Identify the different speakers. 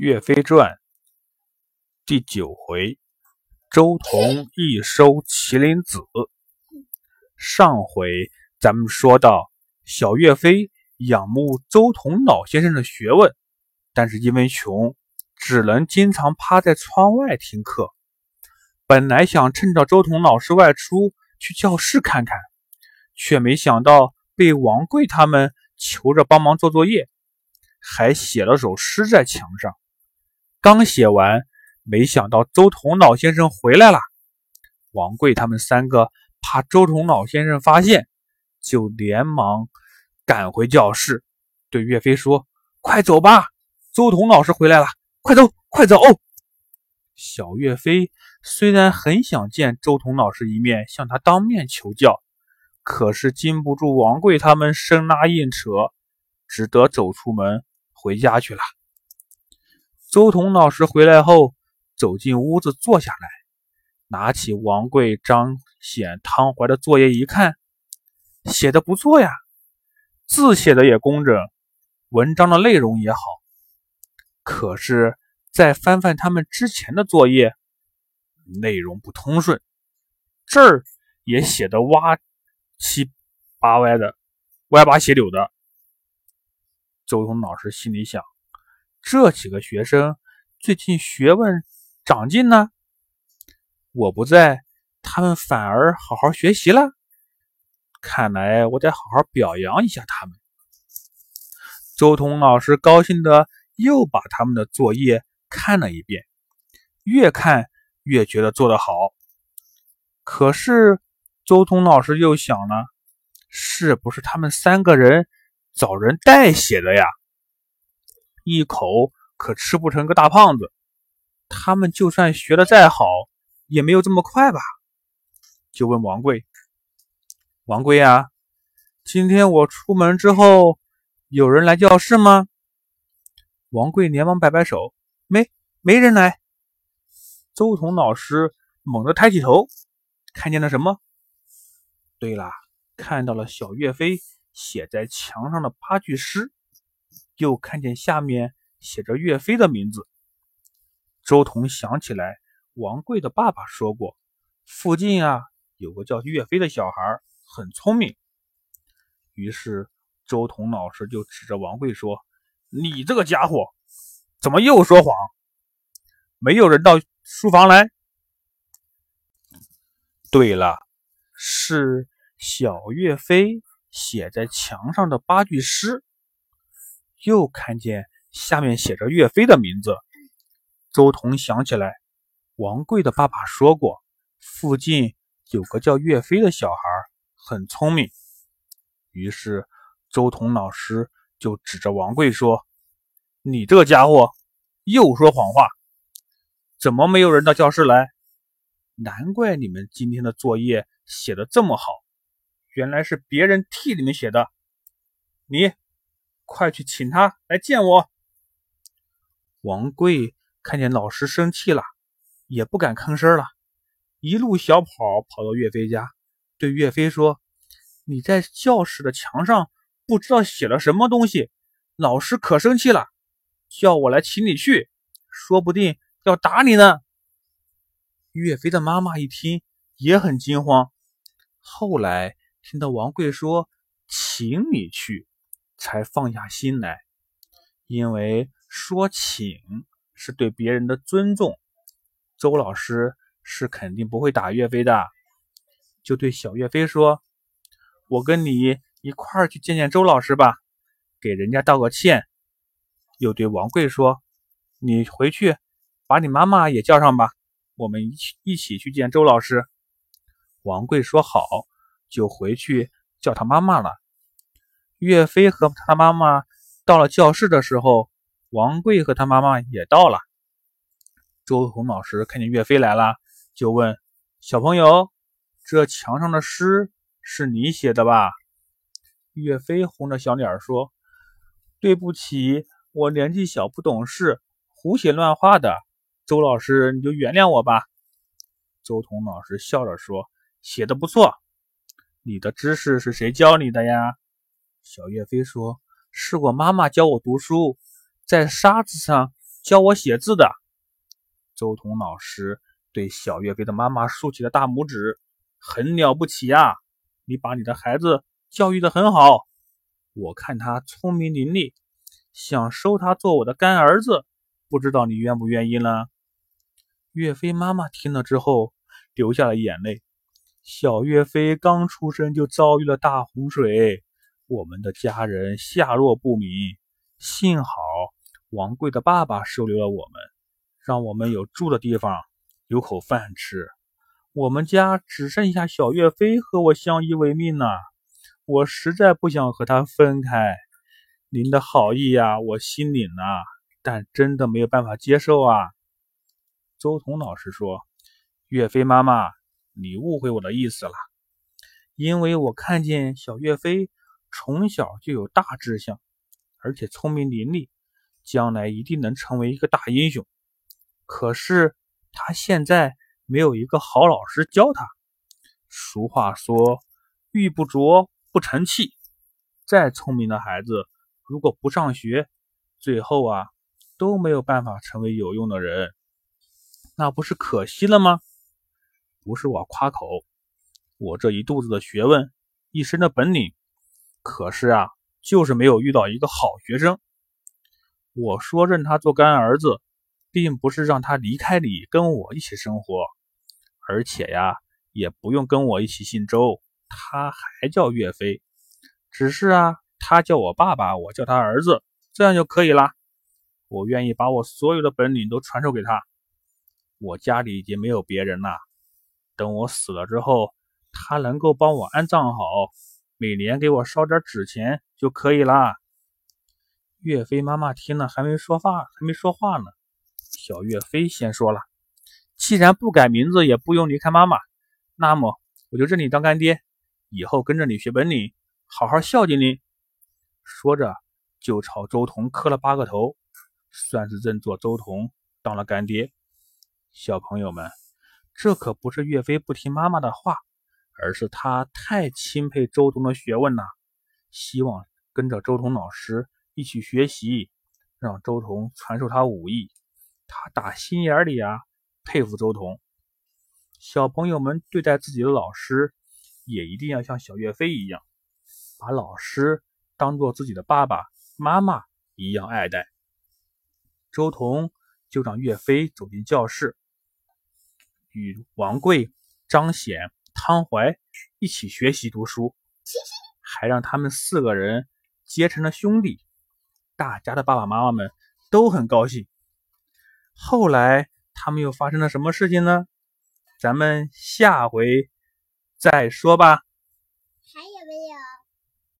Speaker 1: 岳飞传第九回，周同一收麒麟子。上回咱们说到，小岳飞仰慕周同老先生的学问，但是因为穷，只能经常趴在窗外听课。本来想趁着周同老师外出去教室看看，却没想到被王贵他们求着帮忙做作业，还写了首诗在墙上。刚写完，没想到周同老先生回来了。王贵他们三个怕周同老先生发现，就连忙赶回教室，对岳飞说：“快走吧，周同老师回来了，快走，快走！”小岳飞虽然很想见周同老师一面，向他当面求教，可是禁不住王贵他们生拉硬扯，只得走出门回家去了。周同老师回来后，走进屋子坐下来，拿起王贵彰显汤怀的作业一看，写的不错呀，字写的也工整，文章的内容也好。可是再翻翻他们之前的作业，内容不通顺，这儿也写的歪七八歪的，歪八斜柳的。周彤老师心里想。这几个学生最近学问长进呢，我不在，他们反而好好学习了。看来我得好好表扬一下他们。周彤老师高兴的又把他们的作业看了一遍，越看越觉得做得好。可是周彤老师又想了，是不是他们三个人找人代写的呀？一口可吃不成个大胖子，他们就算学的再好，也没有这么快吧？就问王贵：“王贵呀，今天我出门之后，有人来教室吗？”王贵连忙摆摆手：“没，没人来。”周彤老师猛地抬起头，看见了什么？对了，看到了小岳飞写在墙上的八句诗。又看见下面写着岳飞的名字，周彤想起来，王贵的爸爸说过，附近啊有个叫岳飞的小孩，很聪明。于是周彤老师就指着王贵说：“你这个家伙，怎么又说谎？没有人到书房来。对了，是小岳飞写在墙上的八句诗。”又看见下面写着岳飞的名字，周彤想起来，王贵的爸爸说过，附近有个叫岳飞的小孩，很聪明。于是周彤老师就指着王贵说：“你这个家伙又说谎话，怎么没有人到教室来？难怪你们今天的作业写的这么好，原来是别人替你们写的。你。”快去请他来见我。王贵看见老师生气了，也不敢吭声了，一路小跑跑到岳飞家，对岳飞说：“你在教室的墙上不知道写了什么东西，老师可生气了，叫我来请你去，说不定要打你呢。”岳飞的妈妈一听也很惊慌，后来听到王贵说：“请你去。”才放下心来，因为说请是对别人的尊重。周老师是肯定不会打岳飞的，就对小岳飞说：“我跟你一块儿去见见周老师吧，给人家道个歉。”又对王贵说：“你回去把你妈妈也叫上吧，我们一起一起去见周老师。”王贵说好，就回去叫他妈妈了。岳飞和他妈妈到了教室的时候，王贵和他妈妈也到了。周红老师看见岳飞来了，就问：“小朋友，这墙上的诗是你写的吧？”岳飞红着小脸说：“对不起，我年纪小，不懂事，胡写乱画的。周老师，你就原谅我吧。”周彤老师笑着说：“写的不错，你的知识是谁教你的呀？”小岳飞说：“是我妈妈教我读书，在沙子上教我写字的。周彤老师对小岳飞的妈妈竖起了大拇指，很了不起呀！你把你的孩子教育的很好，我看他聪明伶俐，想收他做我的干儿子，不知道你愿不愿意呢？岳飞妈妈听了之后流下了眼泪。小岳飞刚出生就遭遇了大洪水，我们的家人下落不明，幸好王贵的爸爸收留了我们。让我们有住的地方，有口饭吃。我们家只剩下小岳飞和我相依为命了，我实在不想和他分开。您的好意呀，我心领了，但真的没有办法接受啊。周彤老师说：“岳飞妈妈，你误会我的意思了，因为我看见小岳飞从小就有大志向，而且聪明伶俐，将来一定能成为一个大英雄。”可是他现在没有一个好老师教他。俗话说：“玉不琢不成器。”再聪明的孩子，如果不上学，最后啊都没有办法成为有用的人，那不是可惜了吗？不是我夸口，我这一肚子的学问，一身的本领，可是啊，就是没有遇到一个好学生。我说认他做干儿子。并不是让他离开你跟我一起生活，而且呀，也不用跟我一起姓周，他还叫岳飞。只是啊，他叫我爸爸，我叫他儿子，这样就可以啦。我愿意把我所有的本领都传授给他。我家里已经没有别人了，等我死了之后，他能够帮我安葬好，每年给我烧点纸钱就可以啦。岳飞妈妈听了还没说话，还没说话呢。小岳飞先说了：“既然不改名字，也不用离开妈妈，那么我就认你当干爹，以后跟着你学本领，好好孝敬你。”说着，就朝周彤磕了八个头，算是认作周彤当了干爹。小朋友们，这可不是岳飞不听妈妈的话，而是他太钦佩周彤的学问了，希望跟着周彤老师一起学习，让周彤传授他武艺。他打心眼里啊佩服周彤。小朋友们对待自己的老师，也一定要像小岳飞一样，把老师当做自己的爸爸妈妈一样爱戴。周彤就让岳飞走进教室，与王贵、张显、汤怀一起学习读书，还让他们四个人结成了兄弟。大家的爸爸妈妈们都很高兴。后来他们又发生了什么事情呢？咱们下回再说吧。